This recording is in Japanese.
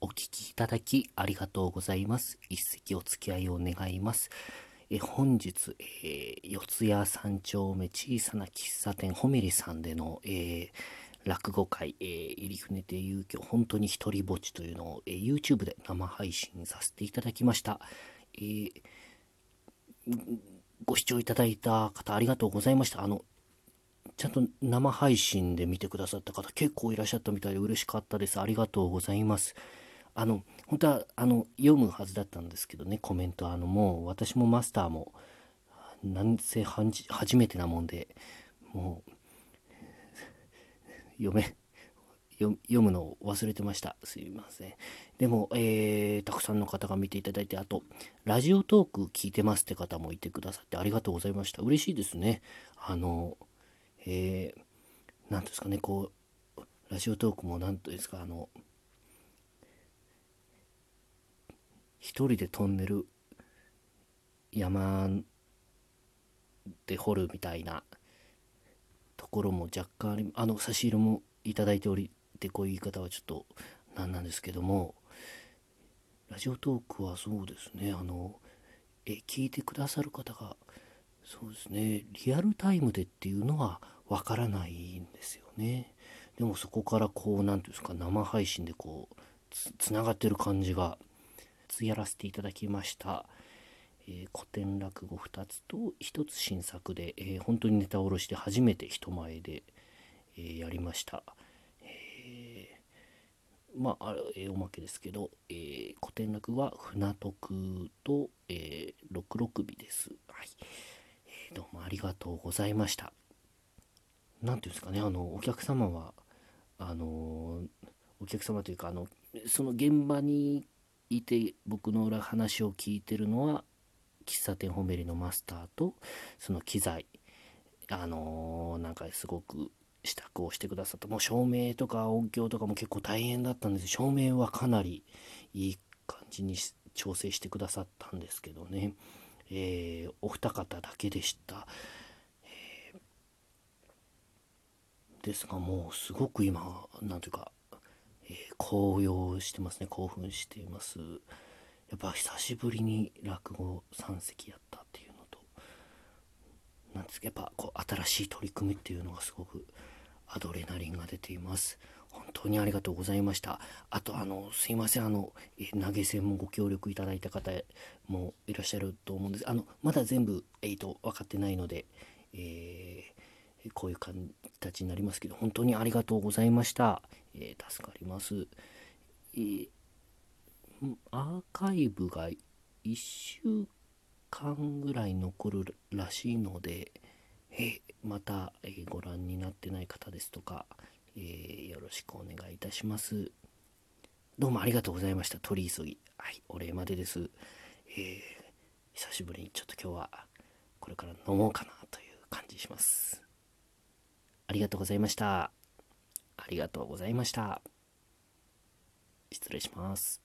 お聞きいただきありがとうございます。一席お付き合いを願います。え本日、えー、四谷三丁目小さな喫茶店ホメリさんでの、えー落語会、えー、入船亭遊興本当に一人ぼっちというのを、えー、YouTube で生配信させていただきました。えーご視聴いただいた方ありがとうございました。あの、ちゃんと生配信で見てくださった方結構いらっしゃったみたいで嬉しかったです。ありがとうございます。あの、本当は、あの、読むはずだったんですけどね、コメント。あの、もう、私もマスターも、なんせ初めてなもんで、もう、読め、読むのを忘れてました。すいません。でも、えー、たくさんの方が見ていただいて、あと、ラジオトーク聞いてますって方もいてくださってありがとうございました。嬉しいですね。あの、えー、なんですかね、こう、ラジオトークも何とですか、あの、一人でトンネル山で掘るみたいなところも若干ありあの差し入れもいいておりってこういう言い方はちょっとなんなんですけどもラジオトークはそうですねあのえ聞いてくださる方がそうですねリアルタイムでっていうのはわからないんですよね。でもそこからこう何ていうんですか生配信でこうつながってる感じがやらせていただきました、えー、古典落語2つと1つ新作で、えー、本当にネタ下ろして初めて人前で、えー、やりました、えまあえおまけですけど、え古典落語は船徳と、え六六尾です、はい。えどうもありがとうございました。何ていうんですかねあのお客様はあのお客様というかあのその現場にいて僕の裏話を聞いてるのは喫茶店ホメリのマスターとその機材。あのー、なんかすごく支度をしてくださった。もう照明とか音響とかも結構大変だったんです。照明はかなりいい感じに調整してくださったんですけどね、えー、お二方だけでした、えー、ですがもうすごく今なんていうかえー、高揚してますね。興奮しています。やっぱ久しぶりに落語3席やったっていうのとなんですかやっぱこう新しい取り組みっていうのがすごくアドレナリンが出ています。本当にありがとうございました。あとあのすいません。あの、え投げ銭もご協力いただいた方もいらっしゃると思うんです。あのまだ全部、えーと、分かってないので、えー、こういう形になりますけど本当にありがとうございました。えー、助かります、えー、アーカイブが1週間ぐらい残るらしいので、えまた、えご覧になってない方ですとか、えよろしくお願いいたします。どうもありがとうございました。取り急ぎ。はいお礼までです、え久しぶりにちょっと今日はこれから飲もうかなという感じします。ありがとうございましたありがとうございました。失礼します。